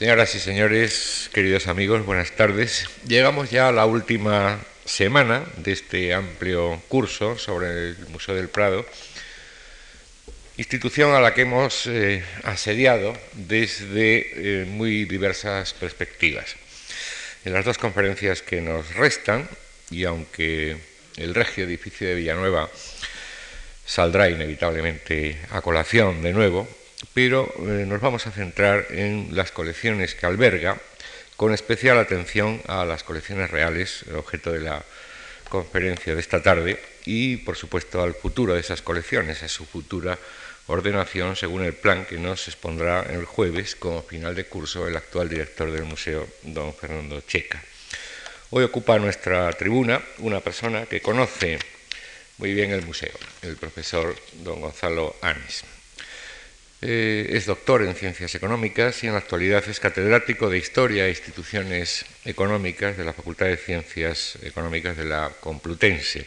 Señoras y señores, queridos amigos, buenas tardes. Llegamos ya a la última semana de este amplio curso sobre el Museo del Prado, institución a la que hemos eh, asediado desde eh, muy diversas perspectivas. En las dos conferencias que nos restan, y aunque el regio edificio de Villanueva saldrá inevitablemente a colación de nuevo, pero eh, nos vamos a centrar en las colecciones que alberga, con especial atención a las colecciones reales, objeto de la conferencia de esta tarde, y por supuesto al futuro de esas colecciones, a su futura ordenación según el plan que nos expondrá el jueves como final de curso el actual director del museo, don Fernando Checa. Hoy ocupa nuestra tribuna una persona que conoce muy bien el museo, el profesor don Gonzalo Anis. Eh, es doctor en ciencias económicas y en la actualidad es catedrático de Historia e Instituciones Económicas de la Facultad de Ciencias Económicas de la Complutense.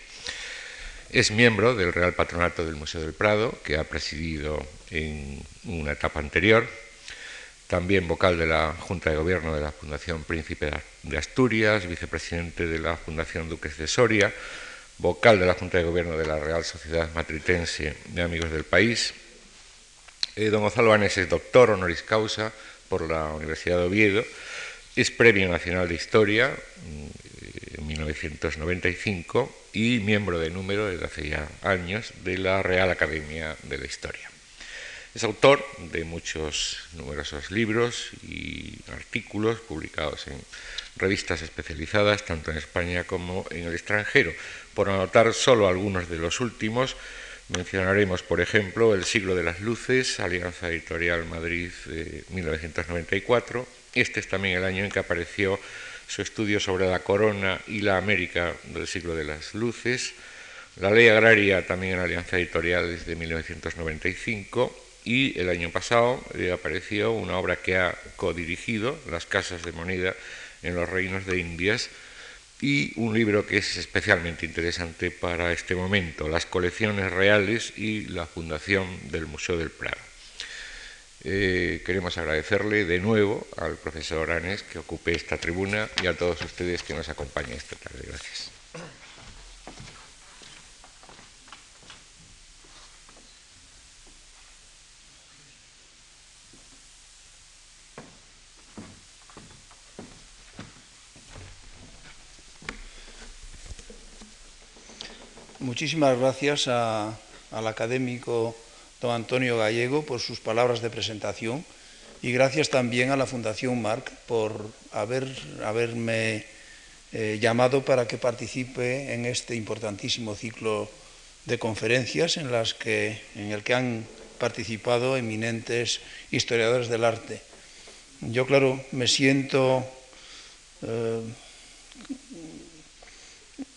Es miembro del Real Patronato del Museo del Prado, que ha presidido en una etapa anterior. También vocal de la Junta de Gobierno de la Fundación Príncipe de Asturias, vicepresidente de la Fundación Duques de Soria, vocal de la Junta de Gobierno de la Real Sociedad Matritense de Amigos del País, eh, don Gonzalo Anes es doctor honoris causa por la Universidad de Oviedo, es Premio Nacional de Historia mm, en 1995 y miembro de número desde hace ya años de la Real Academia de la Historia. Es autor de muchos numerosos libros y artículos publicados en revistas especializadas tanto en España como en el extranjero. Por anotar solo algunos de los últimos, Mencionaremos, por ejemplo, El siglo de las luces, Alianza Editorial Madrid de 1994. Este es también el año en que apareció su estudio sobre la corona y la América del siglo de las luces. La ley agraria también en Alianza Editorial desde 1995 y el año pasado eh, apareció una obra que ha codirigido, Las casas de moneda en los reinos de Indias, y un libro que es especialmente interesante para este momento, las colecciones reales y la fundación del Museo del Prado. Eh, queremos agradecerle de nuevo al profesor Anes que ocupe esta tribuna y a todos ustedes que nos acompañen esta tarde. Gracias. Muchísimas gracias al académico don Antonio Gallego por sus palabras de presentación y gracias también a la Fundación Marc por haber, haberme eh, llamado para que participe en este importantísimo ciclo de conferencias en, las que, en el que han participado eminentes historiadores del arte. Yo, claro, me siento eh,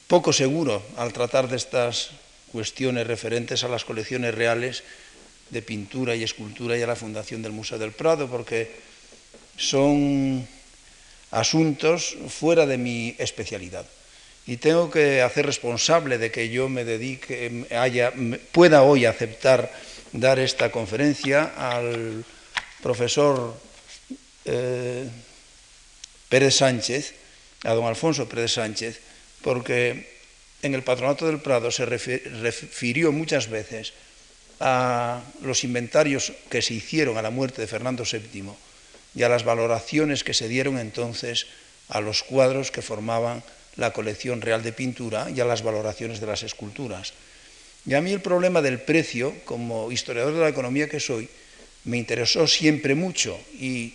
poco seguro al tratar de estas cuestiones referentes a las colecciones reales de pintura y escultura y a la fundación del Museo del Prado, porque son asuntos fuera de mi especialidad. Y tengo que hacer responsable de que yo me dedique, pueda hoy aceptar dar esta conferencia al profesor eh, Pérez Sánchez, a don Alfonso Pérez Sánchez, porque en el Patronato del Prado se refirió muchas veces a los inventarios que se hicieron a la muerte de Fernando VII y a las valoraciones que se dieron entonces a los cuadros que formaban la colección real de pintura y a las valoraciones de las esculturas. Y a mí el problema del precio, como historiador de la economía que soy, me interesó siempre mucho y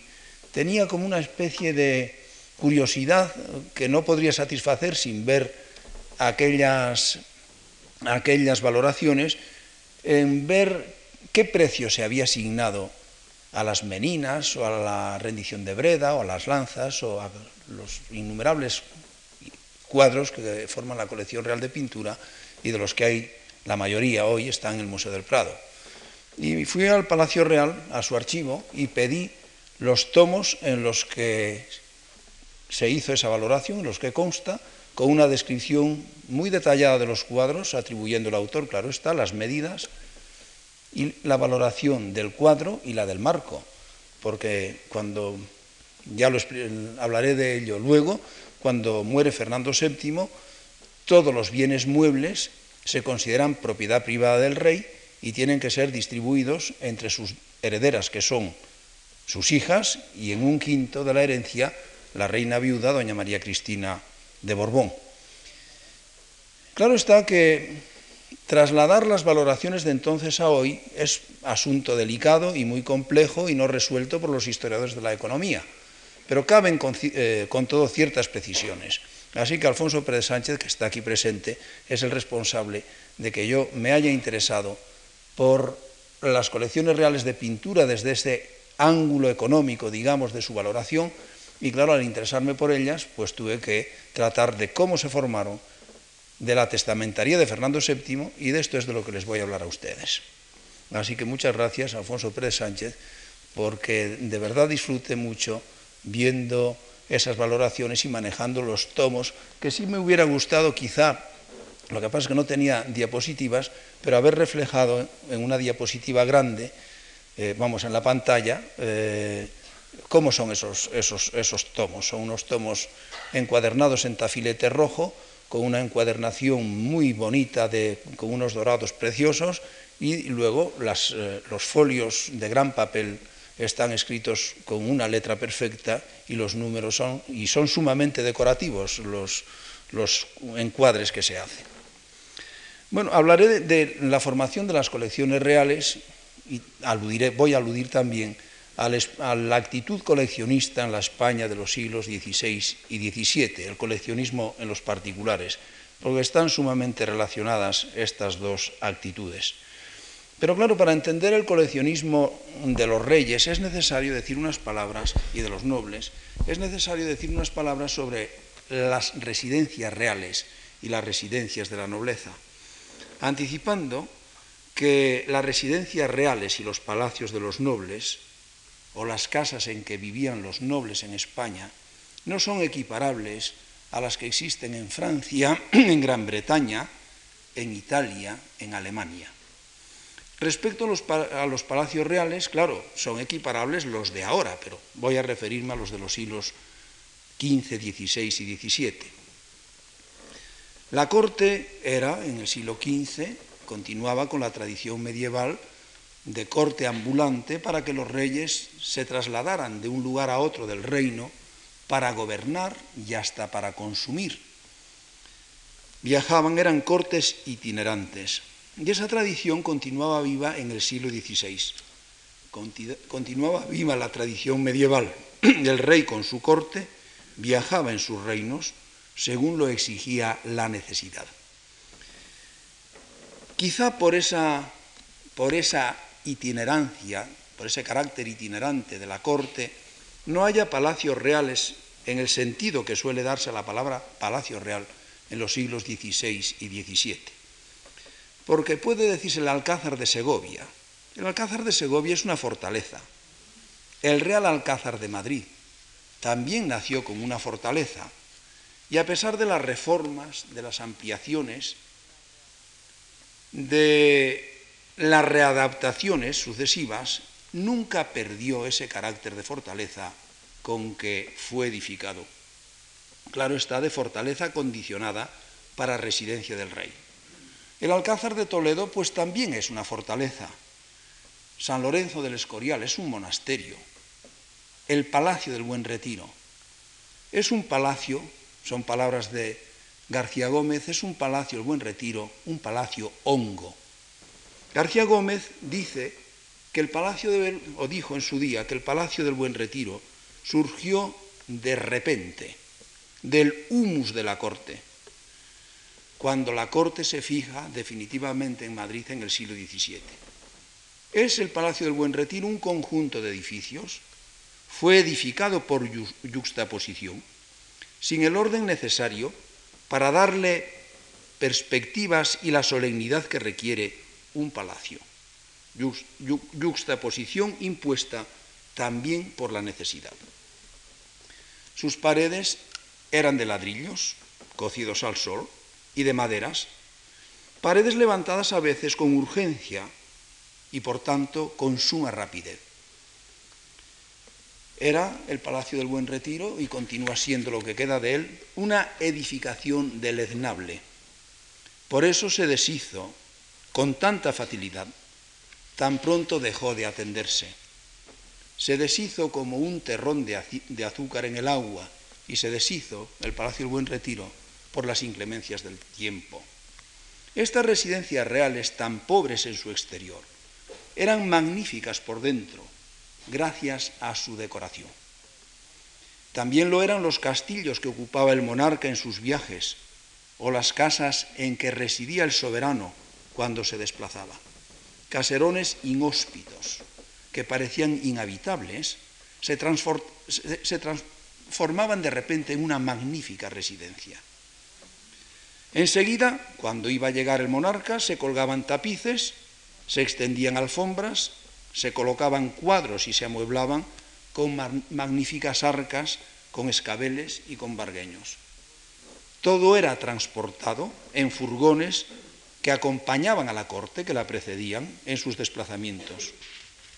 tenía como una especie de curiosidad que no podría satisfacer sin ver aquellas, aquellas valoraciones, en ver qué precio se había asignado a las meninas o a la rendición de Breda o a las lanzas o a los innumerables cuadros que forman la colección real de pintura y de los que hay la mayoría hoy están en el Museo del Prado. Y fui al Palacio Real, a su archivo, y pedí los tomos en los que se hizo esa valoración, en los que consta, con una descripción muy detallada de los cuadros, atribuyendo al autor, claro está, las medidas y la valoración del cuadro y la del marco, porque cuando ya lo hablaré de ello luego, cuando muere Fernando VII, todos los bienes muebles se consideran propiedad privada del rey y tienen que ser distribuidos entre sus herederas, que son sus hijas, y en un quinto de la herencia la reina viuda, doña María Cristina de Borbón. Claro está que trasladar las valoraciones de entonces a hoy es asunto delicado y muy complejo y no resuelto por los historiadores de la economía, pero caben con, eh, todo ciertas precisiones. Así que Alfonso Pérez Sánchez, que está aquí presente, es el responsable de que yo me haya interesado por las colecciones reales de pintura desde ese ángulo económico, digamos, de su valoración, y claro, al interesarme por ellas, pues tuve que tratar de cómo se formaron, de la testamentaría de Fernando VII, y de esto es de lo que les voy a hablar a ustedes. Así que muchas gracias, Alfonso Pérez Sánchez, porque de verdad disfrute mucho viendo esas valoraciones y manejando los tomos, que sí me hubiera gustado quizá, lo que pasa es que no tenía diapositivas, pero haber reflejado en una diapositiva grande, eh, vamos, en la pantalla, eh, cómo son esos, esos, esos tomos. Son unos tomos encuadernados en tafilete rojo, con una encuadernación muy bonita, de, con unos dorados preciosos, y luego eh, los folios de gran papel están escritos con una letra perfecta y los números son, y son sumamente decorativos los, los encuadres que se hacen. Bueno, hablaré de, la formación de las colecciones reales y aludiré, voy a aludir también a la actitud coleccionista en la España de los siglos XVI y XVII, el coleccionismo en los particulares, porque están sumamente relacionadas estas dos actitudes. Pero claro, para entender el coleccionismo de los reyes es necesario decir unas palabras, y de los nobles, es necesario decir unas palabras sobre las residencias reales y las residencias de la nobleza, anticipando que las residencias reales y los palacios de los nobles, o las casas en que vivían los nobles en España, no son equiparables a las que existen en Francia, en Gran Bretaña, en Italia, en Alemania. Respecto a los, palacios reales, claro, son equiparables los de ahora, pero voy a referirme a los de los siglos XV, XVI y XVII. La corte era, en el siglo XV, continuaba con la tradición medieval de corte ambulante para que los reyes se trasladaran de un lugar a otro del reino para gobernar y hasta para consumir. Viajaban, eran cortes itinerantes. Y esa tradición continuaba viva en el siglo XVI. Continuaba viva la tradición medieval. El rey con su corte viajaba en sus reinos según lo exigía la necesidad. Quizá por esa, por esa itinerancia, por ese carácter itinerante de la corte, no haya palacios reales en el sentido que suele darse a la palabra palacio real en los siglos XVI y XVII porque puede decirse el Alcázar de Segovia. El Alcázar de Segovia es una fortaleza. El Real Alcázar de Madrid también nació como una fortaleza y a pesar de las reformas, de las ampliaciones, de las readaptaciones sucesivas, nunca perdió ese carácter de fortaleza con que fue edificado. Claro está, de fortaleza condicionada para residencia del rey. El Alcázar de Toledo pues también es una fortaleza. San Lorenzo del Escorial es un monasterio. El Palacio del Buen Retiro es un palacio, son palabras de García Gómez, es un palacio, el Buen Retiro, un palacio hongo. García Gómez dice que el palacio de, o dijo en su día que el palacio del Buen Retiro surgió de repente del humus de la corte cuando la corte se fija definitivamente en Madrid en el siglo XVII. Es el Palacio del Buen Retiro un conjunto de edificios, fue edificado por yuxtaposición, sin el orden necesario para darle perspectivas y la solemnidad que requiere un palacio. Yuxtaposición impuesta también por la necesidad. Sus paredes eran de ladrillos, cocidos al sol, y de maderas, paredes levantadas a veces con urgencia y por tanto con suma rapidez. era el Palacio del Buen Retiro y continúa siendo lo que queda de él una edificación deleznable. Por eso se deshizo con tanta facilidad, tan pronto dejó de atenderse. Se deshizo como un terrón de azúcar en el agua y se deshizo el Palacio del Buen Retiro por las inclemencias del tiempo. Estas residencias reales, tan pobres en su exterior, eran magníficas por dentro, gracias a su decoración. También lo eran los castillos que ocupaba el monarca en sus viajes o las casas en que residía el soberano cuando se desplazaba. Caserones inhóspitos que parecían inhabitables se, transformaban de repente en una magnífica residencia. Enseguida, cuando iba a llegar el monarca, se colgaban tapices, se extendían alfombras, se colocaban cuadros y se amueblaban con magníficas arcas, con escabeles y con bargueños. Todo era transportado en furgones que acompañaban a la corte, que la precedían en sus desplazamientos.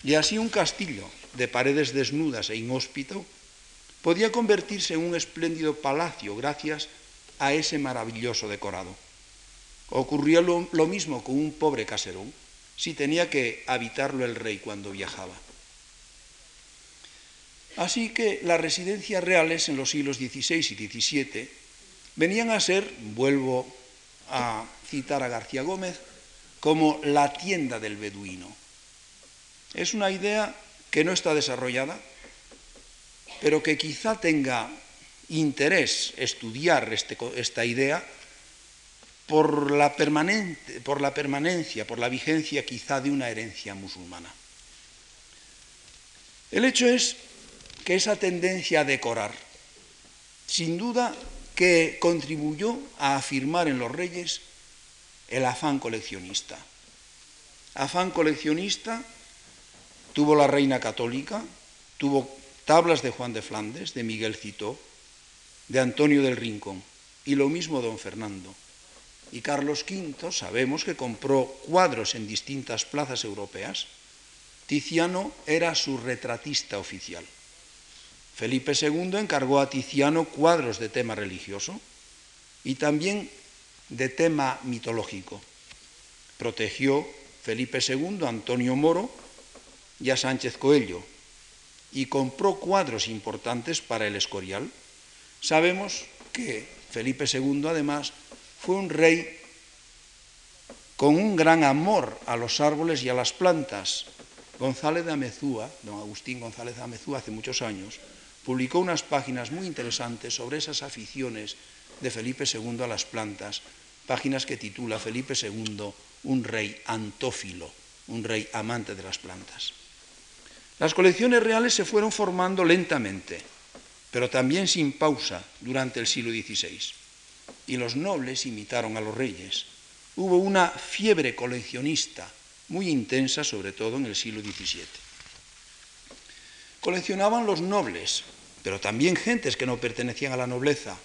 Y así un castillo de paredes desnudas e inhóspito podía convertirse en un espléndido palacio gracias a ese maravilloso decorado. Ocurría lo, lo mismo con un pobre caserón si tenía que habitarlo el rey cuando viajaba. Así que las residencias reales en los siglos XVI y XVII venían a ser, vuelvo a citar a García Gómez, como la tienda del beduino. Es una idea que no está desarrollada, pero que quizá tenga interés estudiar este, esta idea por la, permanente, por la permanencia, por la vigencia quizá de una herencia musulmana. El hecho es que esa tendencia a decorar, sin duda que contribuyó a afirmar en los reyes el afán coleccionista. Afán coleccionista tuvo la reina católica, tuvo tablas de Juan de Flandes, de Miguel Citó, de Antonio del Rincón, y lo mismo don Fernando. Y Carlos V sabemos que compró cuadros en distintas plazas europeas. Tiziano era su retratista oficial. Felipe II encargó a Tiziano cuadros de tema religioso y también de tema mitológico. Protegió Felipe II Antonio Moro y a Sánchez Coello y compró cuadros importantes para el Escorial. Sabemos que Felipe II además fue un rey con un gran amor a los árboles y a las plantas. González de Amezúa, don Agustín González de Amezúa, hace muchos años, publicó unas páginas muy interesantes sobre esas aficiones de Felipe II a las plantas, páginas que titula Felipe II, un rey antófilo, un rey amante de las plantas. Las colecciones reales se fueron formando lentamente, pero también sin pausa durante el siglo XVI y los nobles imitaron a los reyes. Hubo una fiebre coleccionista muy intensa, sobre todo en el siglo XVII. Coleccionaban los nobles, pero también gentes que no pertenecían a la nobleza.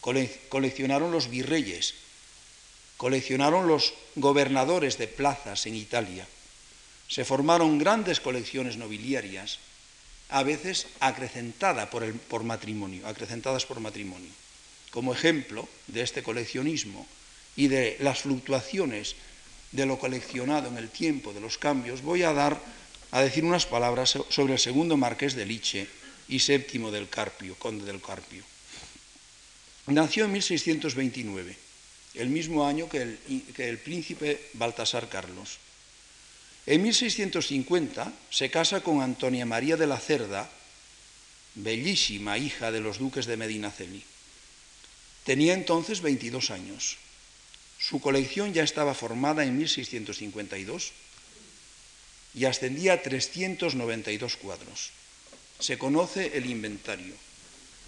Coleccionaron los virreyes, coleccionaron los gobernadores de plazas en Italia. Se formaron grandes colecciones nobiliarias, a veces acrecentadas por, por matrimonio, acrecentadas por matrimonio. Como ejemplo de este coleccionismo y de las fluctuaciones de lo coleccionado en el tiempo, de los cambios, voy a dar a decir unas palabras sobre el segundo marqués de Liche y séptimo del Carpio, conde del Carpio. Nació en 1629, el mismo año que el, príncipe Baltasar Carlos. En 1650 se casa con Antonia María de la Cerda, bellísima hija de los duques de Medinaceli. Tenía entonces 22 años. Su colección ya estaba formada en 1652 y ascendía a 392 cuadros. Se conoce el inventario.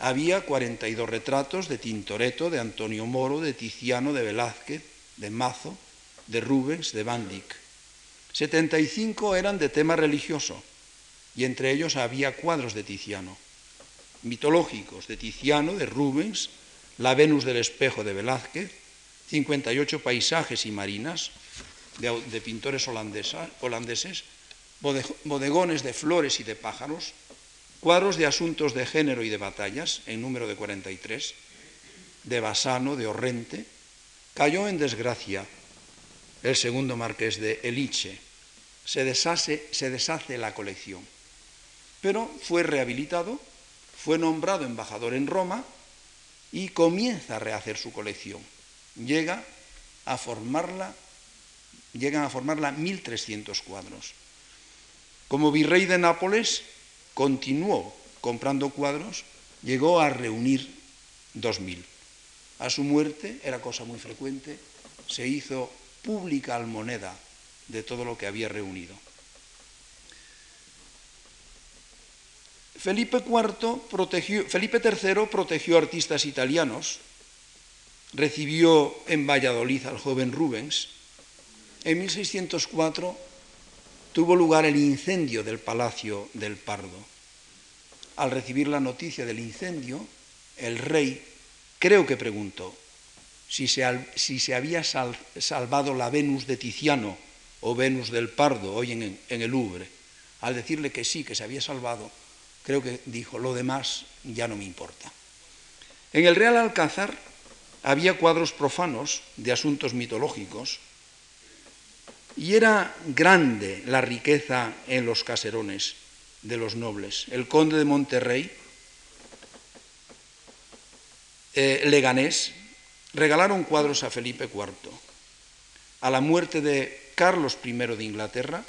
Había 42 retratos de Tintoretto, de Antonio Moro, de Tiziano, de Velázquez, de Mazo, de Rubens, de Van Dyck. 75 eran de tema religioso y entre ellos había cuadros de Tiziano, mitológicos de Tiziano, de Rubens, la Venus del espejo de Velázquez, 58 paisajes y marinas de, pintores holandeses, bodegones de flores y de pájaros, cuadros de asuntos de género y de batallas, en número de 43, de Basano, de Orrente, cayó en desgracia el segundo marqués de Eliche. Se, deshace, la colección, pero fue rehabilitado, fue nombrado embajador en Roma y comienza a rehacer su colección. Llega a formarla, llegan a formarla 1.300 cuadros. Como virrey de Nápoles, continuó comprando cuadros, llegó a reunir 2.000. A su muerte, era cosa muy frecuente, se hizo pública almoneda de todo lo que había reunido. Felipe, IV protegió, Felipe III protegió artistas italianos, recibió en Valladolid al joven Rubens. En 1604 tuvo lugar el incendio del Palacio del Pardo. Al recibir la noticia del incendio, el rey creo que preguntó si se, había salvado la Venus de Tiziano o Venus del Pardo hoy en el Louvre. Al decirle que sí, que se había salvado, creo que dijo, lo demás ya no me importa. En el Real Alcázar había cuadros profanos de asuntos mitológicos y era grande la riqueza en los caserones de los nobles. El conde de Monterrey, eh, Leganés, regalaron cuadros a Felipe IV. A la muerte de Carlos I de Inglaterra,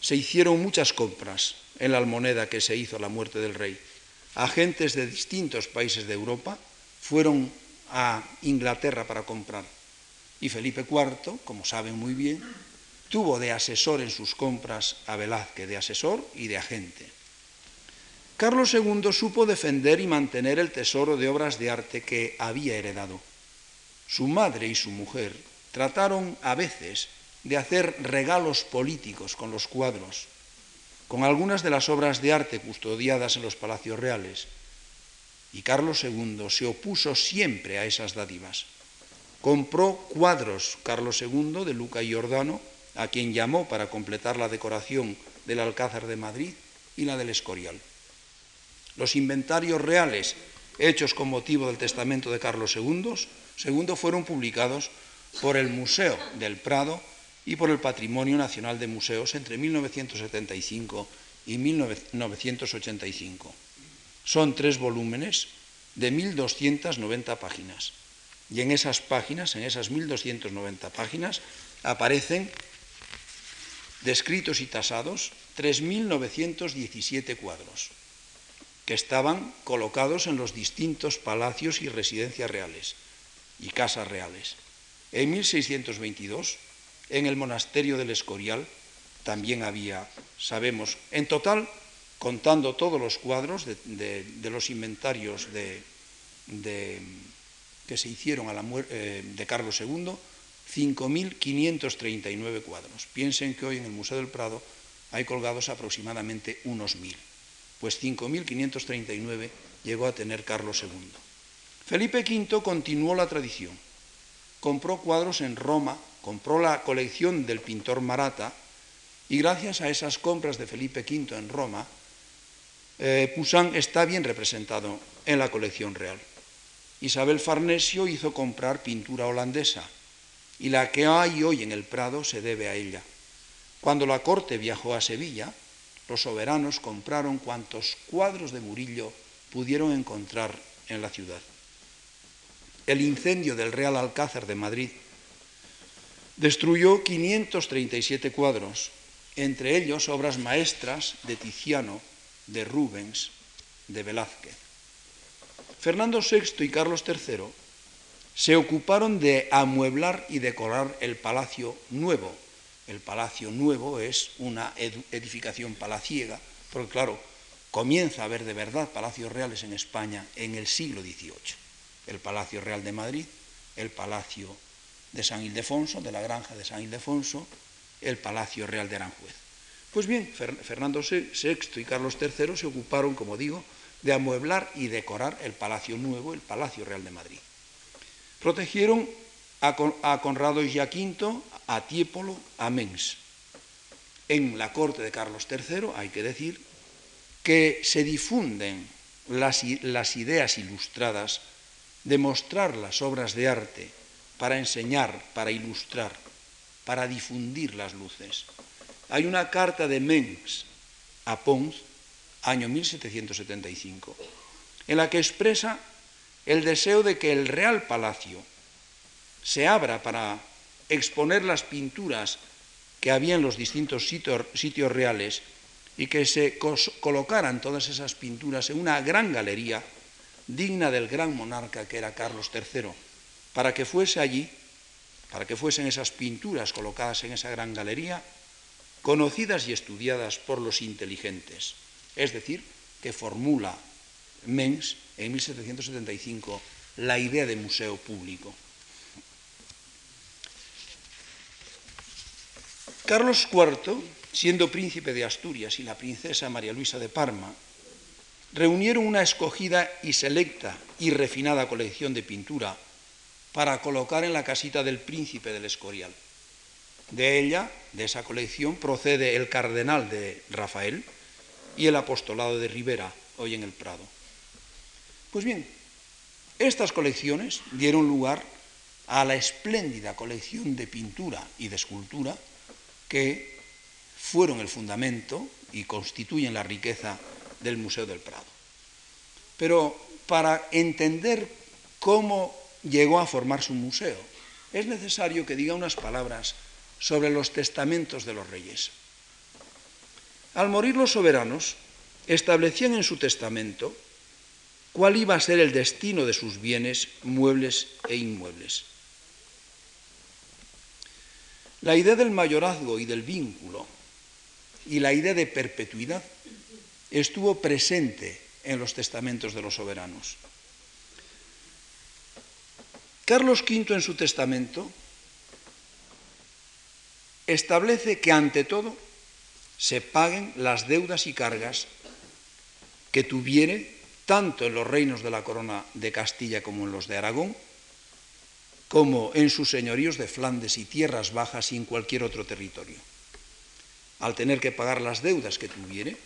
se hicieron muchas compras en la almoneda que se hizo a la muerte del rey. Agentes de distintos países de Europa fueron a Inglaterra para comprar. Y Felipe IV, como saben muy bien, tuvo de asesor en sus compras a Velázquez, de asesor y de agente. Carlos II supo defender y mantener el tesoro de obras de arte que había heredado. Su madre y su mujer trataron a veces de hacer regalos políticos con los cuadros, con algunas de las obras de arte custodiadas en los palacios reales, y Carlos II se opuso siempre a esas dádivas. Compró cuadros Carlos II de Luca y Giordano, a quien llamó para completar la decoración del Alcázar de Madrid y la del Escorial. Los inventarios reales hechos con motivo del testamento de Carlos II, II fueron publicados por el Museo del Prado y por el Patrimonio Nacional de Museos entre 1975 y 1985. Son tres volúmenes de 1.290 páginas. Y en esas páginas, en esas 1.290 páginas, aparecen descritos y tasados 3.917 cuadros, que estaban colocados en los distintos palacios y residencias reales y casas reales. En 1622, en el monasterio del Escorial, también había, sabemos, en total contando todos los cuadros de, los inventarios de, que se hicieron a la eh, de Carlos II, 5.539 cuadros. Piensen que hoy en el Museo del Prado hay colgados aproximadamente unos 1.000, pues 5.539 llegó a tener Carlos II. Felipe V continuó la tradición, compró cuadros en Roma, compró la colección del pintor Marata, y gracias a esas compras de Felipe V en Roma, eh, Poussin está bien representado en la colección real. Isabel Farnesio hizo comprar pintura holandesa y la que hay hoy en el Prado se debe a ella. Cuando la corte viajó a Sevilla, los soberanos compraron cuantos cuadros de Murillo pudieron encontrar en la ciudad. El incendio del Real Alcázar de Madrid destruyó 537 cuadros, entre ellos obras maestras de Tiziano, de Rubens, de Velázquez. Fernando VI y Carlos III se ocuparon de amueblar y decorar el Palacio Nuevo. El Palacio Nuevo es una edificación palaciega, porque claro, comienza a haber de verdad palacios reales en España en el siglo XVIII. El Palacio Real de Madrid, el Palacio de San Ildefonso, de la Granja de San Ildefonso, el Palacio Real de Aranjuez. Pues bien, Fernando VI y Carlos III se ocuparon, como digo, de amueblar y decorar el Palacio Nuevo, el Palacio Real de Madrid. Protegieron a Conrado V, a Tiepolo, a Mens. En la corte de Carlos III, hay que decir, que se difunden las, las ideas ilustradas, de mostrar las obras de arte para enseñar, para ilustrar, para difundir las luces. Hay una carta de Mengs a Pons, año 1775, en la que expresa el deseo de que el Real Palacio se abra para exponer las pinturas que había en los distintos sitios, reales y que se colocaran todas esas pinturas en una gran galería digna del gran monarca que era Carlos III, para que fuese allí, para que fuesen esas pinturas colocadas en esa gran galería, conocidas y estudiadas por los inteligentes. Es decir, que formula Mens en 1775 la idea de museo público. Carlos IV, siendo príncipe de Asturias y la princesa María Luisa de Parma, reunieron una escogida y selecta y refinada colección de pintura para colocar en la casita del príncipe del Escorial. De ella, de esa colección, procede el cardenal de Rafael y el apostolado de Rivera, hoy en el Prado. Pues bien, estas colecciones dieron lugar a la espléndida colección de pintura y de escultura que fueron el fundamento y constituyen la riqueza del Museo del Prado. Pero para entender cómo llegó a formar su museo, es necesario que diga unas palabras sobre los testamentos de los reyes. Al morir los soberanos, establecían en su testamento cuál iba a ser el destino de sus bienes muebles e inmuebles. La idea del mayorazgo y del vínculo y la idea de perpetuidad estuvo presente en los testamentos de los soberanos. Carlos V en su testamento establece que ante todo se paguen las deudas y cargas que tuviere tanto en los reinos de la corona de Castilla como en los de Aragón, como en sus señoríos de Flandes y tierras bajas y en cualquier otro territorio. Al tener que pagar las deudas que tuviere,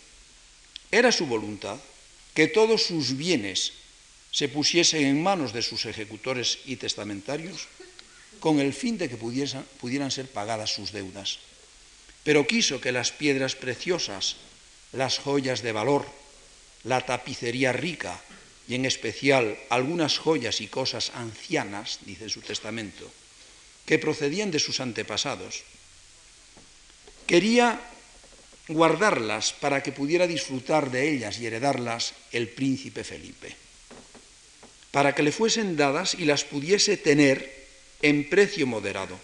era su voluntad que todos sus bienes se pusiesen en manos de sus ejecutores y testamentarios con el fin de que pudieran ser pagadas sus deudas. Pero quiso que las piedras preciosas, las joyas de valor, la tapicería rica y en especial algunas joyas y cosas ancianas, dice su testamento, que procedían de sus antepasados. Quería guardarlas para que pudiera disfrutar de ellas y heredarlas el príncipe Felipe, para que le fuesen dadas y las pudiese tener en precio moderado.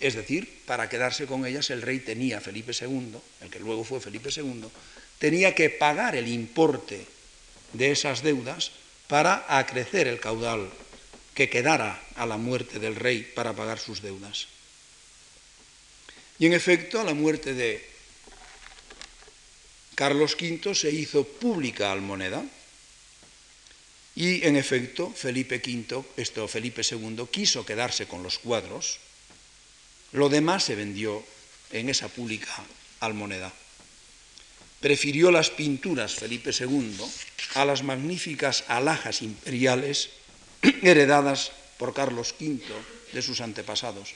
Es decir, para quedarse con ellas el rey tenía, Felipe II, el que luego fue Felipe II, tenía que pagar el importe de esas deudas para acrecer el caudal que quedara a la muerte del rey para pagar sus deudas. Y en efecto, a la muerte de Carlos V se hizo pública almoneda y en efecto Felipe V, esto Felipe II, quiso quedarse con los cuadros, lo demás se vendió en esa pública almoneda. Prefirió las pinturas Felipe II a las magníficas alhajas imperiales heredadas por Carlos V de sus antepasados,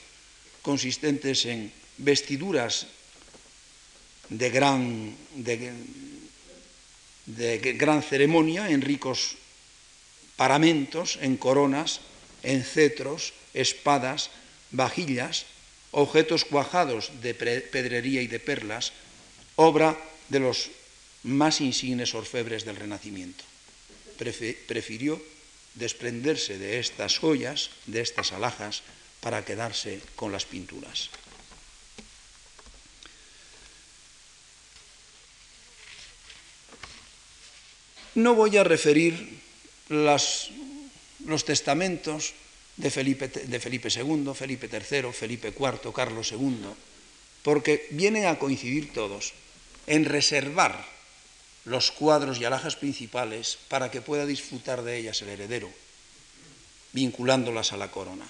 consistentes en vestiduras de gran, de, gran ceremonia, en ricos paramentos, en coronas, en cetros, espadas, vajillas, objetos cuajados de pedrería y de perlas, obra de los más insignes orfebres del Renacimiento. Prefirió desprenderse de estas joyas, de estas alhajas, para quedarse con las pinturas. No voy a referir los testamentos de Felipe, de Felipe II, Felipe III, Felipe IV, Carlos II, porque vienen a coincidir todos en reservar los cuadros y alhajas principales para que pueda disfrutar de ellas el heredero, vinculándolas a la corona.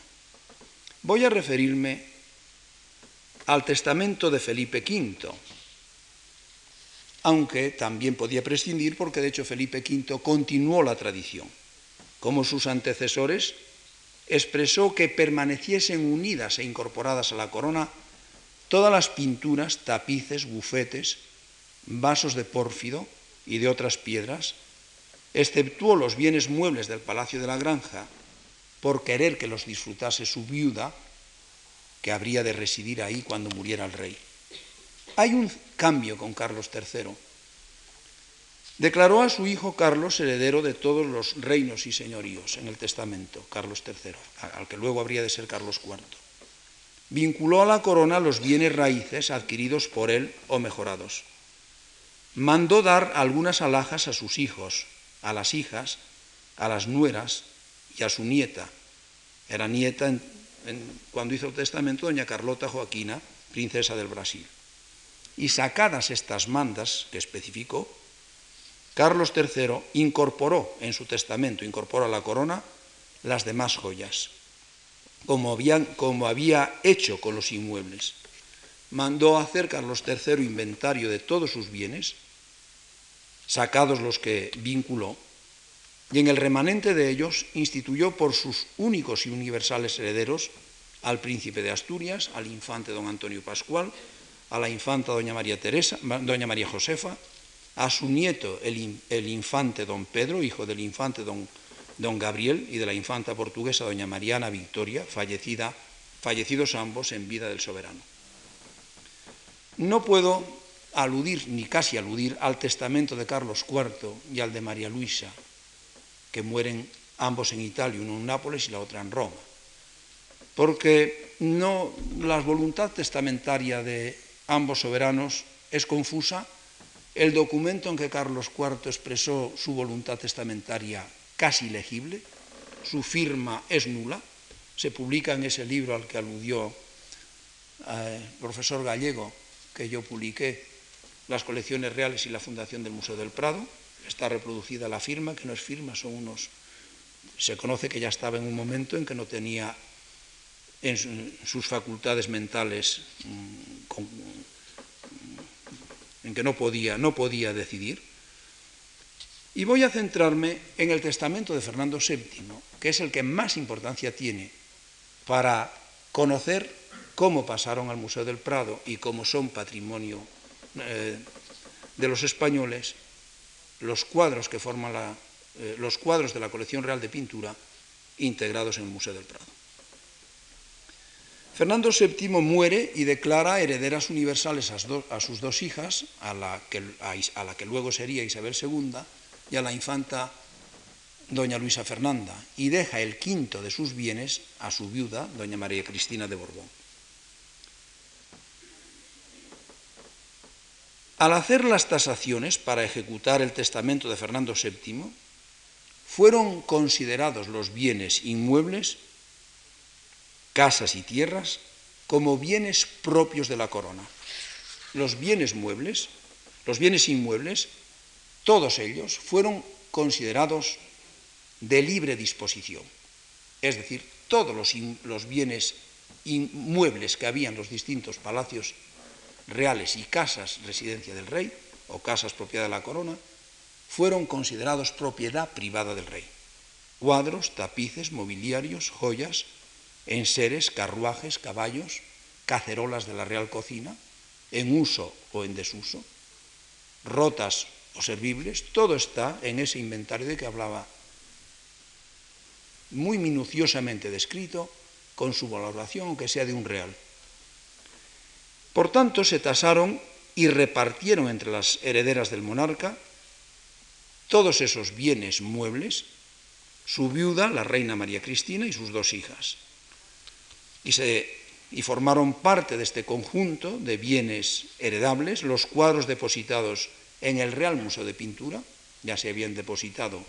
Voy a referirme al testamento de Felipe V, aunque también podía prescindir porque de hecho Felipe V continuó la tradición. Como sus antecesores, expresó que permaneciesen unidas e incorporadas a la corona todas las pinturas, tapices, bufetes, vasos de pórfido y de otras piedras, exceptuó los bienes muebles del Palacio de la Granja por querer que los disfrutase su viuda, que habría de residir ahí cuando muriera el rey. Hay un cambio con Carlos III. Declaró a su hijo Carlos heredero de todos los reinos y señoríos en el testamento, Carlos III, al que luego habría de ser Carlos IV. Vinculó a la corona los bienes raíces adquiridos por él o mejorados. Mandó dar algunas alhajas a sus hijos, a las hijas, a las nueras y a su nieta. Era nieta cuando hizo el testamento doña Carlota Joaquina, princesa del Brasil. Y sacadas estas mandas que especificó, Carlos III incorporó en su testamento, incorporó a la corona las demás joyas, como, había hecho con los inmuebles. Mandó hacer Carlos III inventario de todos sus bienes, sacados los que vinculó, y en el remanente de ellos instituyó por sus únicos y universales herederos al príncipe de Asturias, al infante don Antonio Pascual, a la infanta doña María Teresa, doña María Josefa, a su nieto el, infante don Pedro, hijo del infante don, don, Gabriel y de la infanta portuguesa doña Mariana Victoria, fallecida, fallecidos ambos en vida del soberano. No puedo aludir, ni casi aludir, al testamento de Carlos IV y al de María Luisa, que mueren ambos en Italia, uno en Nápoles y la otra en Roma, porque no, la voluntad testamentaria de ambos soberanos es confusa. El documento en que Carlos IV expresó su voluntad testamentaria casi legible, su firma es nula, se publica en ese libro al que aludió eh, el profesor Gallego, que yo publiqué, Las colecciones reales y la fundación del Museo del Prado, está reproducida la firma, que no es firma, son unos... Se conoce que ya estaba en un momento en que no tenía en sus facultades mentales mm, en que no podía, no podía decidir. Y voy a centrarme en el testamento de Fernando VII, que es el que más importancia tiene para conocer cómo pasaron al Museo del Prado y cómo son patrimonio eh, de los españoles los cuadros que forman eh, los cuadros de la colección real de pintura integrados en el Museo del Prado. Fernando VII muere y declara herederas universales a, sus dos hijas, a la, que, a la que luego sería Isabel II y a la infanta doña Luisa Fernanda, y deja el quinto de sus bienes a su viuda, doña María Cristina de Borbón. Al hacer las tasaciones para ejecutar el testamento de Fernando VII, fueron considerados los bienes inmuebles casas y tierras como bienes propios de la corona. Los bienes muebles, los bienes inmuebles, todos ellos fueron considerados de libre disposición. Es decir, todos los, bienes inmuebles que había en los distintos palacios reales y casas residencia del rey, o casas propiedad de la corona, fueron considerados propiedad privada del rey. Cuadros, tapices, mobiliarios, joyas, enseres, carruajes, caballos, cacerolas de la Real Cocina, en uso o en desuso, rotas o servibles, todo está en ese inventario de que hablaba, muy minuciosamente descrito, con su valoración, aunque sea de un real. Por tanto, se tasaron y repartieron entre las herederas del monarca todos esos bienes muebles, su viuda, la reina María Cristina, y sus dos hijas y, formaron parte de este conjunto de bienes heredables los cuadros depositados en el Real Museo de Pintura, ya se habían depositado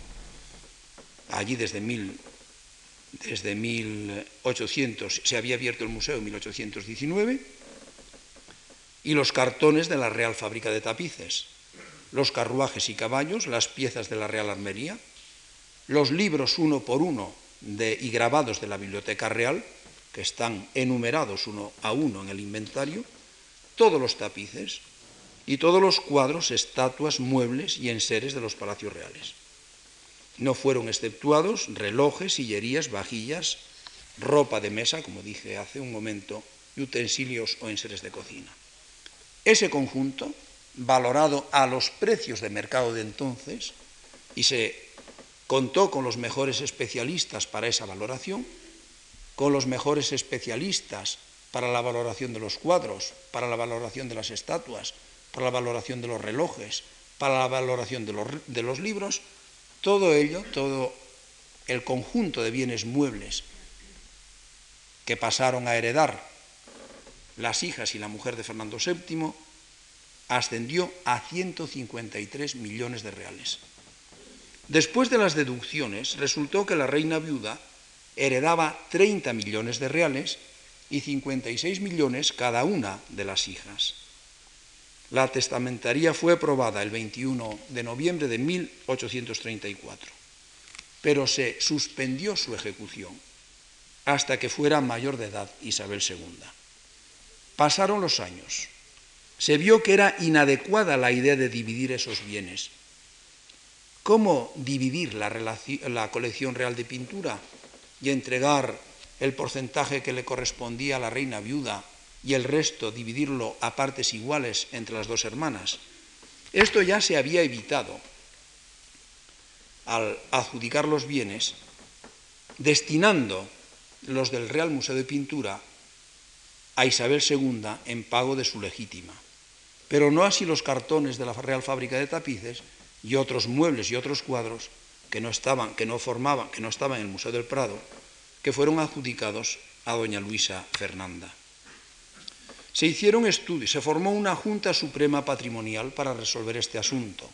allí desde, mil, desde 1800, se había abierto el museo en 1819, y los cartones de la Real Fábrica de Tapices, los carruajes y caballos, las piezas de la Real Armería, los libros uno por uno y grabados de la Biblioteca Real, que están enumerados uno a uno en el inventario, todos los tapices, y todos los cuadros, estatuas, muebles y enseres de los palacios reales. No fueron exceptuados relojes, sillerías, vajillas, ropa de mesa, como dije hace un momento, y utensilios o enseres de cocina. Ese conjunto, valorado a los precios de mercado de entonces, y se contó con los mejores especialistas para esa valoración, con los mejores especialistas para la valoración de los cuadros, para la valoración de las estatuas, para la valoración de los relojes, para la valoración de los, libros, todo ello, todo el conjunto de bienes muebles que pasaron a heredar las hijas y la mujer de Fernando VII, ascendió a 153 millones de reales. Después de las deducciones, resultó que la reina viuda heredaba 30 millones de reales y 56 millones cada una de las hijas. La testamentaría fue aprobada el 21 de noviembre de 1834, pero se suspendió su ejecución hasta que fuera mayor de edad Isabel II. Pasaron los años. Se vio que era inadecuada la idea de dividir esos bienes. ¿Cómo dividir la, la colección real de pintura y entregar el porcentaje que le correspondía a la reina viuda y el resto dividirlo a partes iguales entre las dos hermanas? Esto ya se había evitado al adjudicar los bienes, destinando los del Real Museo de Pintura a Isabel II en pago de su legítima. Pero no así los cartones de la Real Fábrica de Tapices y otros muebles y otros cuadros que no estaban, que no formaban, que no estaban en el Museo del Prado, que fueron adjudicados a doña Luisa Fernanda. Se hicieron estudios, se formó una Junta Suprema Patrimonial para resolver este asunto.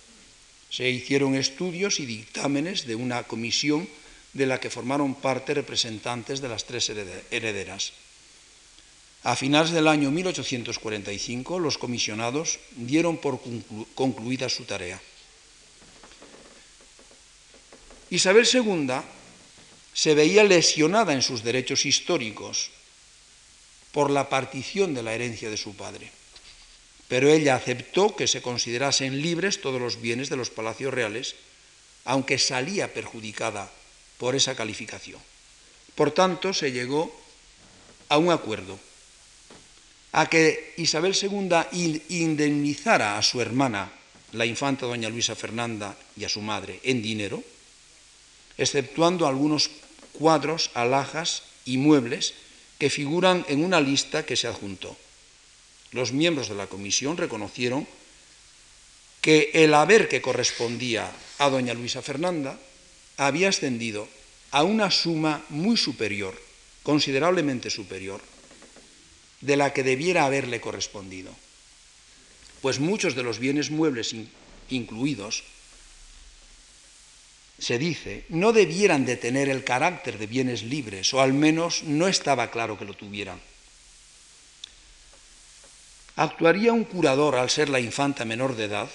Se hicieron estudios y dictámenes de una comisión de la que formaron parte representantes de las tres herederas. A finales del año 1845, los comisionados dieron por concluida su tarea. Isabel II se veía lesionada en sus derechos históricos por la partición de la herencia de su padre, pero ella aceptó que se considerasen libres todos los bienes de los palacios reales, aunque salía perjudicada por esa calificación. Por tanto, se llegó a un acuerdo, a que Isabel II indemnizara a su hermana, la infanta doña Luisa Fernanda, y a su madre en dinero, exceptuando algunos cuadros, alhajas y muebles que figuran en una lista que se adjuntó. Los miembros de la comisión reconocieron que el haber que correspondía a doña Luisa Fernanda había ascendido a una suma muy superior, considerablemente superior, de la que debiera haberle correspondido. Pues muchos de los bienes muebles incluidos, se dice, no debieran de tener el carácter de bienes libres, o al menos no estaba claro que lo tuvieran. ¿Actuaría un curador al ser la infanta menor de edad?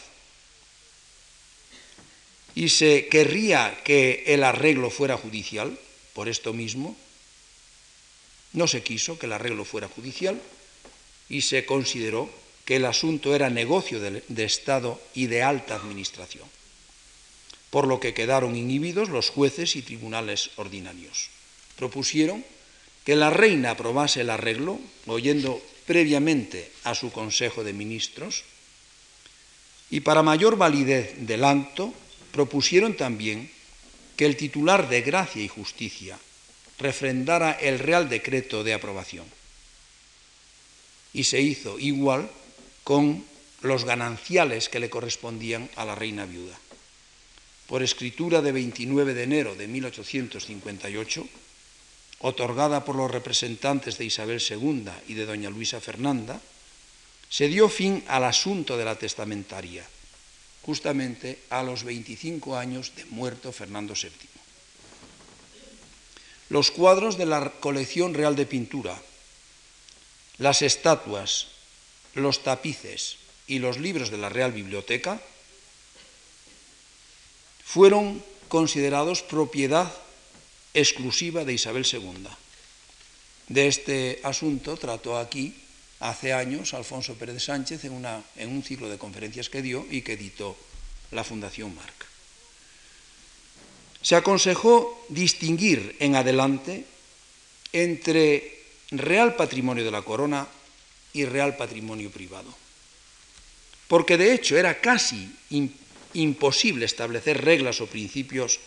y se querría que el arreglo fuera judicial, por esto mismo, no se quiso que el arreglo fuera judicial y se consideró que el asunto era negocio de, Estado y de alta administración, por lo que quedaron inhibidos los jueces y tribunales ordinarios. Propusieron que la reina aprobase el arreglo, oyendo previamente a su Consejo de Ministros, y para mayor validez del acto, propusieron también que el titular de Gracia y Justicia refrendara el Real Decreto de aprobación. Y se hizo igual con los gananciales que le correspondían a la reina viuda. Por escritura de 29 de enero de 1858, otorgada por los representantes de Isabel II y de doña Luisa Fernanda, se dio fin al asunto de la testamentaria justamente a los 25 años de muerto Fernando VII. Los cuadros de la colección real de pintura, las estatuas, los tapices y los libros de la Real Biblioteca fueron considerados propiedad exclusiva de Isabel II. De este asunto trató aquí hace años Alfonso Pérez Sánchez en, un ciclo de conferencias que dio y que editó la Fundación Marc. Se aconsejó distinguir en adelante entre real patrimonio de la corona y real patrimonio privado. Porque de hecho era casi imposible establecer reglas o principios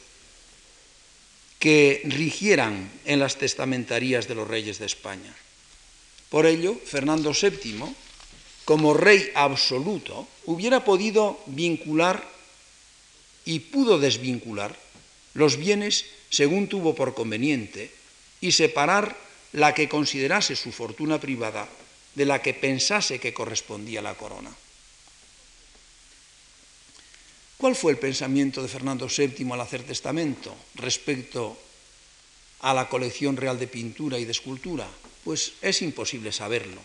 que rigieran en las testamentarías de los reyes de España. Por ello, Fernando VII, como rey absoluto, hubiera podido vincular y pudo desvincular los bienes según tuvo por conveniente y separar la que considerase su fortuna privada de la que pensase que correspondía a la corona. ¿Cuál fue el pensamiento de Fernando VII al hacer testamento respecto a la colección real de pintura y de escultura? Pues es imposible saberlo.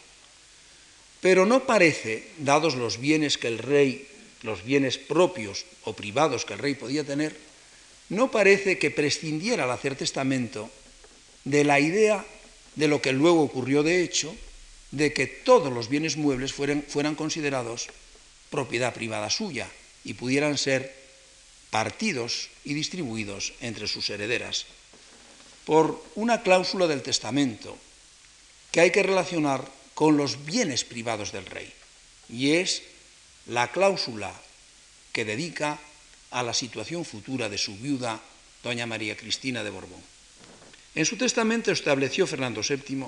Pero no parece, dados los bienes que el rey, los bienes propios o privados que el rey podía tener, no parece que prescindiera al hacer testamento de la idea de lo que luego ocurrió de hecho, de que todos los bienes muebles fueran, fueran considerados propiedad privada suya, y pudieran ser partidos y distribuidos entre sus herederas por una cláusula del testamento que hay que relacionar con los bienes privados del rey, y es la cláusula que dedica a la situación futura de su viuda, doña María Cristina de Borbón. En su testamento estableció Fernando VII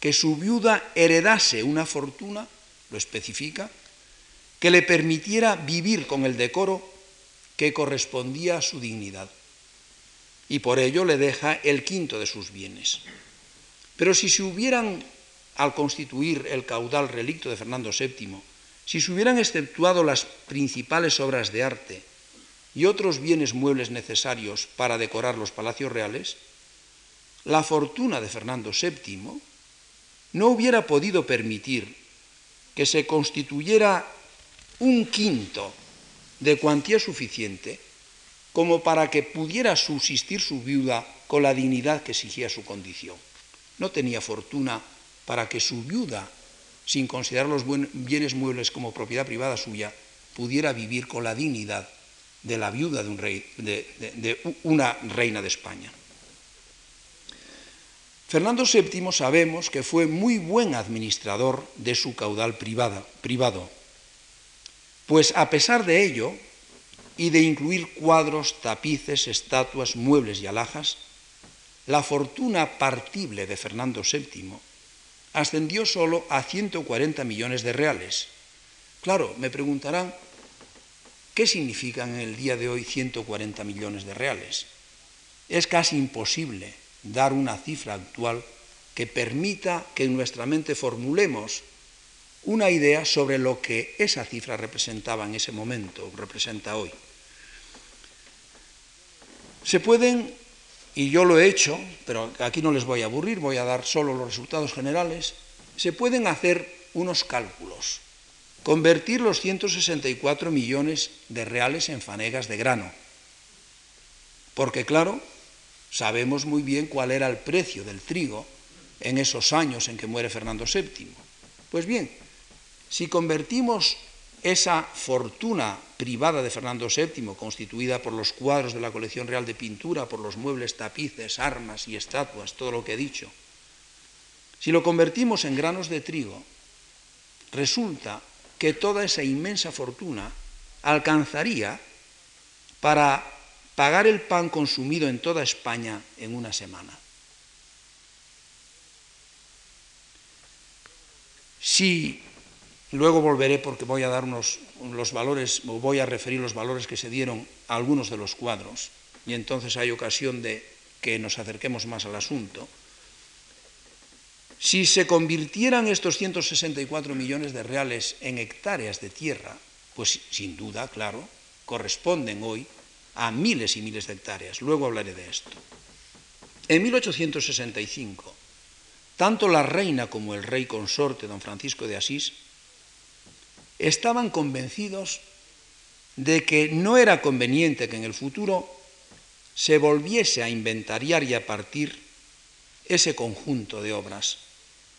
que su viuda heredase una fortuna, lo especifica, que le permitiera vivir con el decoro que correspondía a su dignidad. Y por ello le deja el quinto de sus bienes. Pero si se hubieran, al constituir el caudal relicto de Fernando VII, si se hubieran exceptuado las principales obras de arte y otros bienes muebles necesarios para decorar los palacios reales, la fortuna de Fernando VII no hubiera podido permitir que se constituyera un quinto de cuantía suficiente como para que pudiera subsistir su viuda con la dignidad que exigía su condición. No tenía fortuna para que su viuda, sin considerar los bienes muebles como propiedad privada suya, pudiera vivir con la dignidad de la viuda de, un rey, de, una reina de España. Fernando VII sabemos que fue muy buen administrador de su caudal privado pues a pesar de ello, y de incluir cuadros, tapices, estatuas, muebles y alhajas, la fortuna partible de Fernando VII ascendió solo a 140 millones de reales. Claro, me preguntarán, ¿qué significan en el día de hoy 140 millones de reales? Es casi imposible dar una cifra actual que permita que en nuestra mente formulemos una idea sobre lo que esa cifra representaba en ese momento, representa hoy. Se pueden, y yo lo he hecho, pero aquí no les voy a aburrir, voy a dar solo los resultados generales, se pueden hacer unos cálculos, convertir los 164 millones de reales en fanegas de grano, porque claro, sabemos muy bien cuál era el precio del trigo en esos años en que muere Fernando VII. Pues bien, si convertimos esa fortuna privada de Fernando VII, constituida por los cuadros de la colección real de pintura, por los muebles, tapices, armas y estatuas, todo lo que he dicho, si lo convertimos en granos de trigo, resulta que toda esa inmensa fortuna alcanzaría para pagar el pan consumido en toda España en una semana. Si Luego volveré porque voy a dar unos, los valores, voy a referir los valores que se dieron a algunos de los cuadros y entonces hay ocasión de que nos acerquemos más al asunto. Si se convirtieran estos 164 millones de reales en hectáreas de tierra, pues sin duda, claro, corresponden hoy a miles y miles de hectáreas. Luego hablaré de esto. En 1865, tanto la reina como el rey consorte, don Francisco de Asís, estaban convencidos de que no era conveniente que en el futuro se volviese a inventariar y a partir ese conjunto de obras,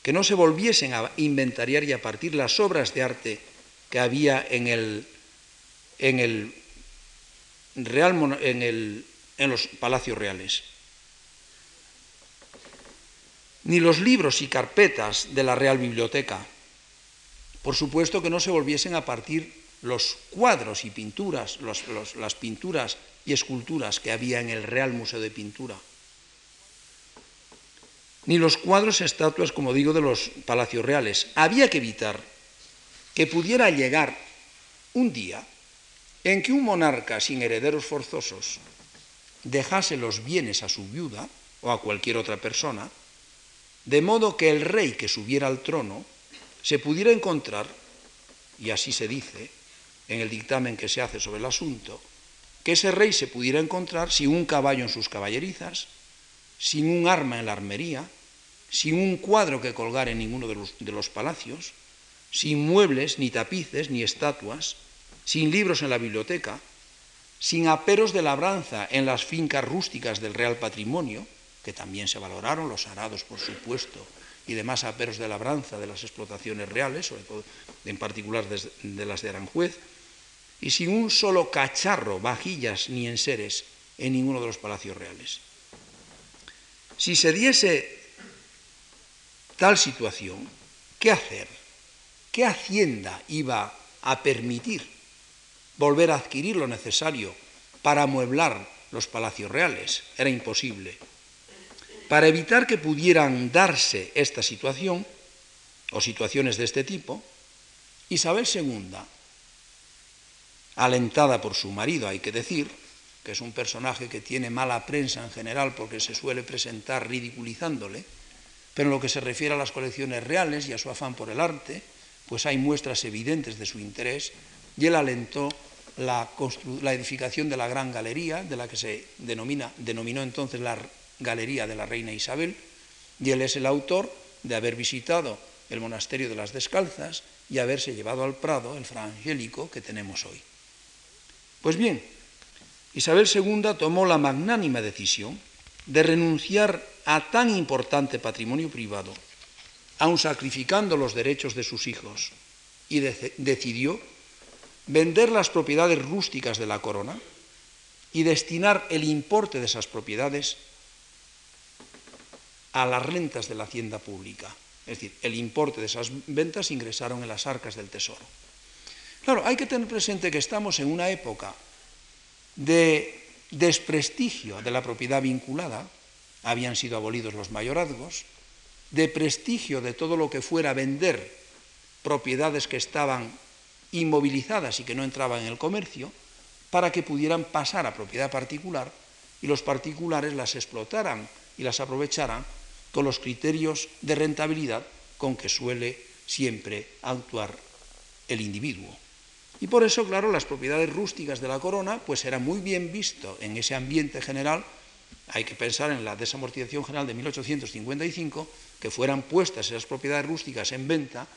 que no se volviesen a inventariar y a partir las obras de arte que había en el, en el real, en, en los palacios reales. Ni los libros y carpetas de la Real Biblioteca. Por supuesto que no se volviesen a partir los cuadros y pinturas, las pinturas y esculturas que había en el Real Museo de Pintura ni los cuadros y estatuas, como digo, de los palacios reales. Había que evitar que pudiera llegar un día en que un monarca sin herederos forzosos dejase los bienes a su viuda o a cualquier otra persona, de modo que el rey que subiera al trono se pudiera encontrar, y así se dice en el dictamen que se hace sobre el asunto, que ese rey se pudiera encontrar sin un caballo en sus caballerizas, sin un arma en la armería, sin un cuadro que colgar en ninguno de los, de los palacios, sin muebles, ni tapices, ni estatuas, sin libros en la biblioteca, sin aperos de labranza en las fincas rústicas del real patrimonio, que también se valoraron, los arados, por supuesto, y demás aperos de labranza de las explotaciones reales, sobre todo en particular de las de Aranjuez, y sin un solo cacharro, vajillas ni enseres en ninguno de los palacios reales. Si se diese tal situación, ¿qué hacer? ¿Qué hacienda iba a permitir volver a adquirir lo necesario para amueblar los palacios reales? Era imposible. Para evitar que pudieran darse esta situación, o situaciones de este tipo, Isabel II, alentada por su marido, hay que decir, que es un personaje que tiene mala prensa en general porque se suele presentar ridiculizándole, pero en lo que se refiere a las colecciones reales y a su afán por el arte, pues hay muestras evidentes de su interés y él alentó la, edificación de la Gran Galería, de la que se denominó entonces la Galería de la Reina Isabel, y él es el autor de haber visitado el monasterio de las Descalzas y haberse llevado al Prado el Fra Angélico que tenemos hoy. Pues bien, Isabel II tomó la magnánima decisión de renunciar a tan importante patrimonio privado, aun sacrificando los derechos de sus hijos, y decidió vender las propiedades rústicas de la corona y destinar el importe de esas propiedades a las rentas de la hacienda pública. Es decir, el importe de esas ventas ingresaron en las arcas del tesoro. Claro, hay que tener presente que estamos en una época de desprestigio de la propiedad vinculada, habían sido abolidos los mayorazgos, de prestigio de todo lo que fuera vender propiedades que estaban inmovilizadas y que no entraban en el comercio, para que pudieran pasar a propiedad particular y los particulares las explotaran y las aprovecharan con los criterios de rentabilidad con que suele siempre actuar el individuo. Y por eso, claro, las propiedades rústicas de la corona, pues era muy bien visto en ese ambiente general. Hay que pensar en la desamortización general de 1855, que fueran puestas esas propiedades rústicas en venta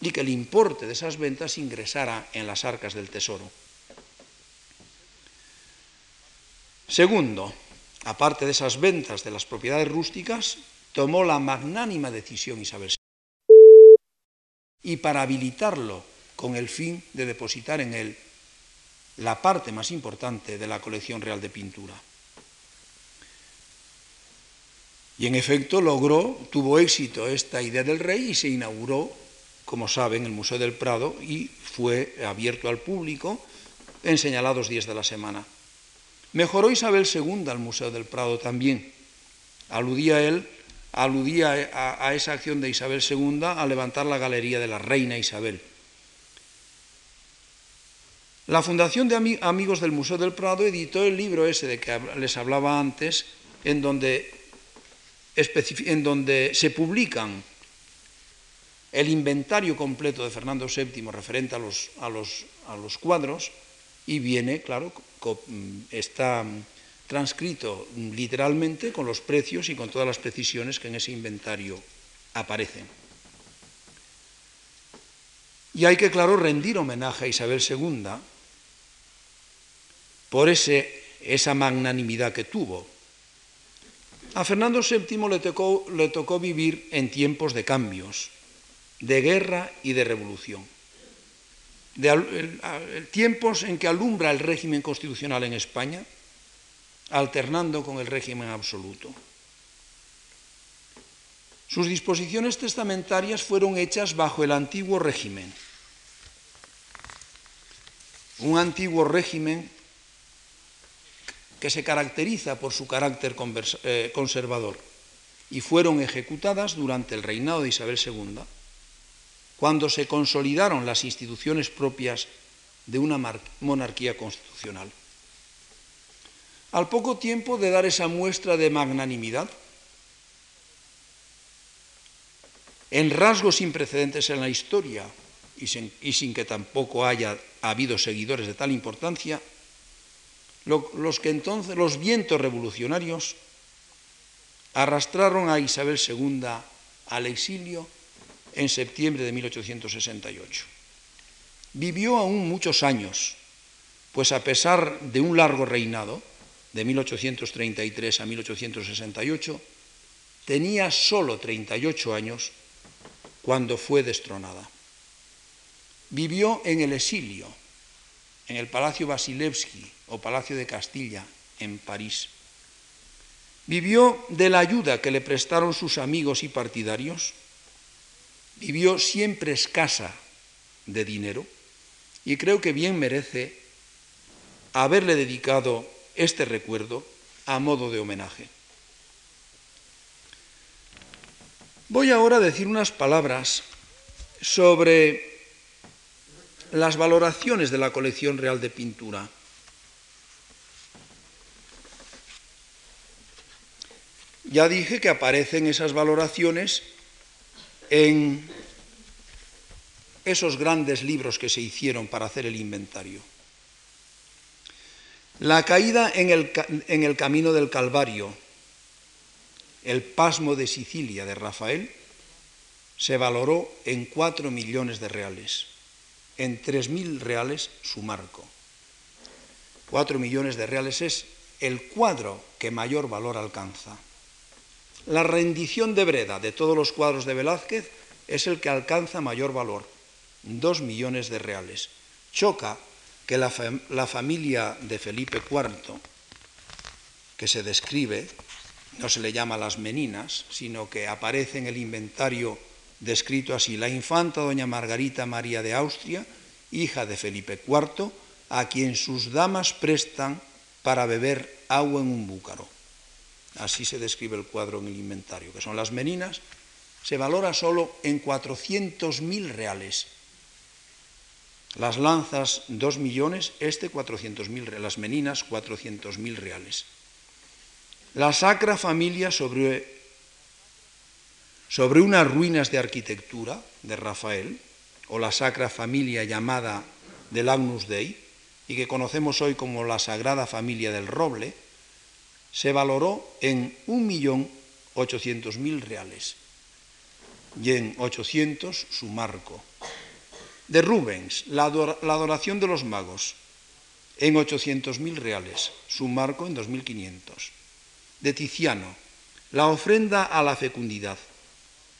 y que el importe de esas ventas ingresara en las arcas del tesoro. Segundo, aparte de esas ventas de las propiedades rústicas, tomó la magnánima decisión Isabel II y para habilitarlo con el fin de depositar en él la parte más importante de la colección real de pintura. Y en efecto logró, tuvo éxito esta idea del rey y se inauguró, como saben, el Museo del Prado y fue abierto al público en señalados días de la semana. Mejoró Isabel II al Museo del Prado también. Aludía él, aludía a, esa acción de Isabel II a levantar la galería de la reina Isabel. La Fundación de Amigos del Museo del Prado editó el libro ese de que les hablaba antes, en donde, se publican el inventario completo de Fernando VII referente a los, cuadros y viene, claro, está transcrito literalmente con los precios y con todas las precisiones que en ese inventario aparecen. Y hay que, claro, rendir homenaje a Isabel II, por ese, esa magnanimidad que tuvo. A Fernando VII le tocó, vivir en tiempos de cambios, de guerra y de revolución. De, tiempos en que alumbra el régimen constitucional en España, alternando con el régimen absoluto. Sus disposiciones testamentarias fueron hechas bajo el antiguo régimen, un antiguo régimen que se caracteriza por su carácter eh, conservador y fueron ejecutadas durante el reinado de Isabel II, cuando se consolidaron las instituciones propias de una monarquía constitucional. Al poco tiempo de dar esa muestra de magnanimidad, en rasgos sin precedentes en la historia y sin, que tampoco haya habido seguidores de tal importancia, los los vientos revolucionarios arrastraron a Isabel II al exilio en septiembre de 1868. Vivió aún muchos años, pues a pesar de un largo reinado, de 1833 a 1868, tenía solo 38 años cuando fue destronada. Vivió en el exilio, en el Palacio Vasilevsky o Palacio de Castilla, en París. Vivió de la ayuda que le prestaron sus amigos y partidarios, vivió siempre escasa de dinero y creo que bien merece haberle dedicado este recuerdo a modo de homenaje. Voy ahora a decir unas palabras sobre las valoraciones de la colección real de pintura. Ya dije que aparecen esas valoraciones en esos grandes libros que se hicieron para hacer el inventario. La caída en el, en el camino del Calvario, el pasmo de Sicilia de Rafael, se valoró en cuatro millones de reales, en tres mil reales su marco. Cuatro millones de reales es el cuadro que mayor valor alcanza. La rendición de Breda de todos los cuadros de Velázquez es el que alcanza mayor valor, dos millones de reales. Choca que la, la familia de Felipe IV, que se describe, no se le llama las meninas, sino que aparece en el inventario descrito así, la infanta doña Margarita María de Austria, hija de Felipe IV, a quien sus damas prestan para beber agua en un búcaro. Así se describe el cuadro en el inventario, que son las meninas, se valora solo en 400.000 reales. Las lanzas, 2 millones, este 400.000, las meninas, 400.000 reales. La Sacra Familia sobre, sobre unas ruinas de arquitectura de Rafael, o la Sacra Familia llamada del Agnus Dei, y que conocemos hoy como la Sagrada Familia del Roble, se valoró en 1.800.000 reales y en 800 su marco. De Rubens, la, adoración de los magos, en 800.000 reales, su marco en 2.500 de Tiziano, la ofrenda a la fecundidad,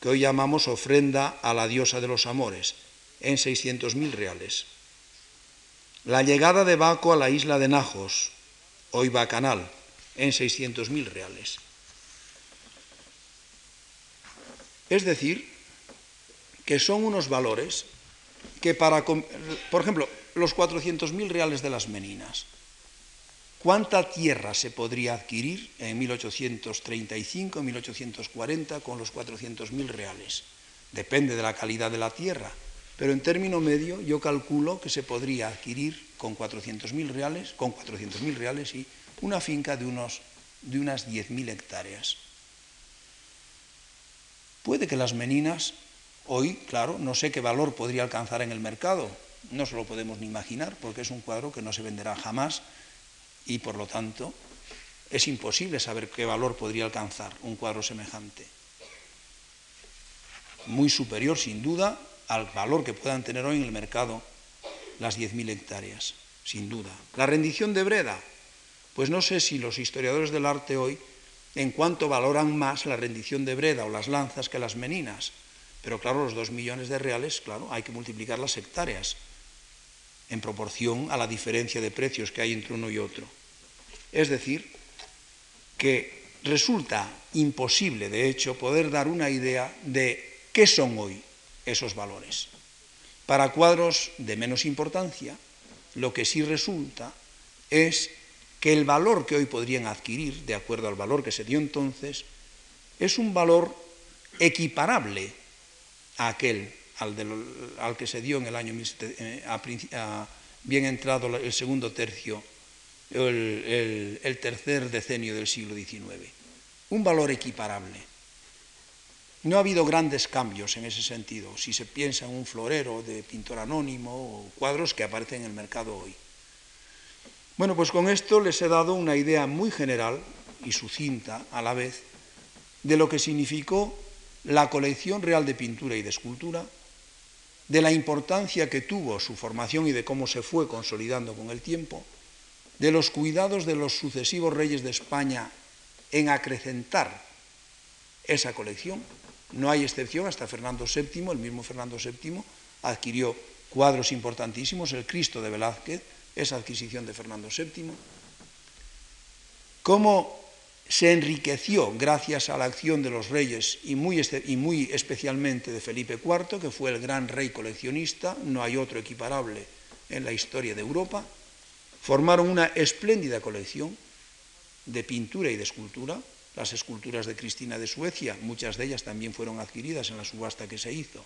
que hoy llamamos ofrenda a la diosa de los amores, en 600.000 reales. La llegada de Baco a la isla de Najos, hoy Bacanal, en 600.000 reales. Es decir, que son unos valores que para, por ejemplo, los 400.000 reales de las meninas, ¿Cuánta tierra se podría adquirir en 1835, 1840 con los 400.000 reales? Depende de la calidad de la tierra, pero en término medio yo calculo que se podría adquirir con 400.000 reales, con 400.000 reales y una finca de, unos, de unas 10.000 hectáreas. Puede que las meninas hoy, claro, no sé qué valor podría alcanzar en el mercado, no se lo podemos ni imaginar porque es un cuadro que no se venderá jamás y por lo tanto es imposible saber qué valor podría alcanzar un cuadro semejante. Muy superior, sin duda, al valor que puedan tener hoy en el mercado las 10.000 hectáreas, sin duda. La rendición de Breda, pues no sé si los historiadores del arte hoy en cuanto valoran más la rendición de Breda o las lanzas que las meninas. Pero claro, los dos millones de reales, claro, hay que multiplicar las hectáreas en proporción a la diferencia de precios que hay entre uno y otro. Es decir, que resulta imposible, de hecho, poder dar una idea de qué son hoy esos valores. Para cuadros de menos importancia, lo que sí resulta es que el valor que hoy podrían adquirir, de acuerdo al valor que se dio entonces, es un valor equiparable aquel al, que se dio en el año eh, bien entrado el segundo tercio, el tercer decenio del siglo XIX. Un valor equiparable. No ha habido grandes cambios en ese sentido, si se piensa en un florero de pintor anónimo o cuadros que aparecen en el mercado hoy. Bueno, pues con esto les he dado una idea muy general y sucinta a la vez de lo que significó la colección real de pintura y de escultura, de la importancia que tuvo su formación y de cómo se fue consolidando con el tiempo, de los cuidados de los sucesivos reyes de España en acrecentar esa colección. No hay excepción, hasta Fernando VII, el mismo Fernando VII, adquirió cuadros importantísimos, el Cristo de Velázquez, esa adquisición de Fernando VII, cómo se enriqueció gracias a la acción de los reyes y muy, y muy, especialmente de Felipe IV, que fue el gran rey coleccionista, no hay otro equiparable en la historia de Europa, formaron una espléndida colección de pintura y de escultura, las esculturas de Cristina de Suecia, muchas de ellas también fueron adquiridas en la subasta que se hizo.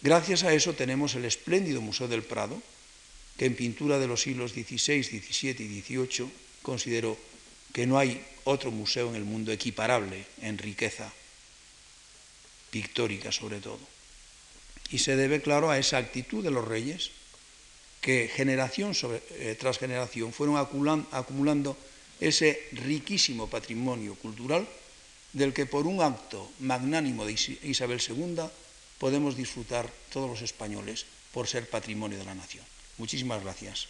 Gracias a eso tenemos el espléndido Museo del Prado, que en pintura de los siglos XVI, XVII y XVIII considero que no hay otro museo en el mundo equiparable en riqueza pictórica sobre todo. Y se debe, claro, a esa actitud de los reyes que generación eh, tras generación fueron acumulando ese riquísimo patrimonio cultural del que por un acto magnánimo de Isabel II podemos disfrutar todos los españoles por ser patrimonio de la nación. Muchísimas gracias.